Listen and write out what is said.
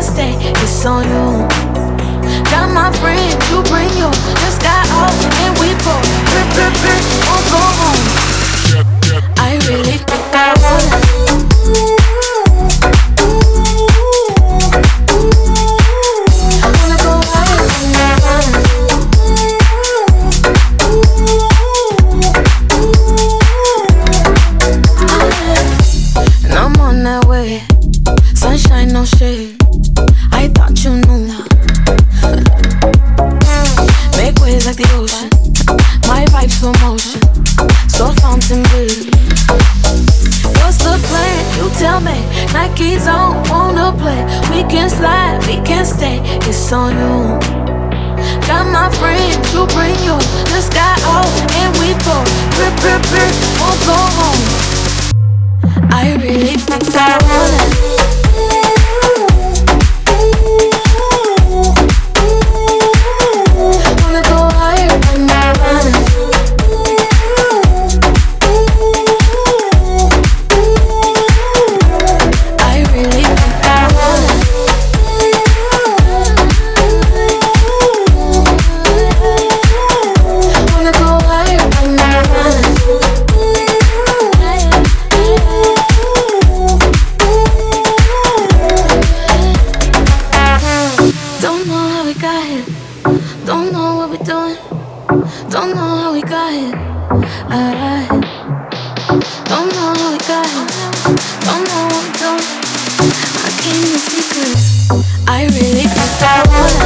Wednesday, it's on you. Got my friend, you bring you. Just got out and we both rip, rip, rip, won't go home. I really think I wanna. no shade you know. Make waves like the ocean. My vibes slow motion. So fountain blue. What's the plan? You tell me. Nike's don't wanna play. We can slide, we can stay. It's on you. Got my friend, you bring yours. The sky out and we go. Rip, rip, rip, won't go home. I really think. Got here. Don't know what we're doing. Don't know how we got here. I don't know how we got here. Don't know what we're doing. I came in secret. I really think I want.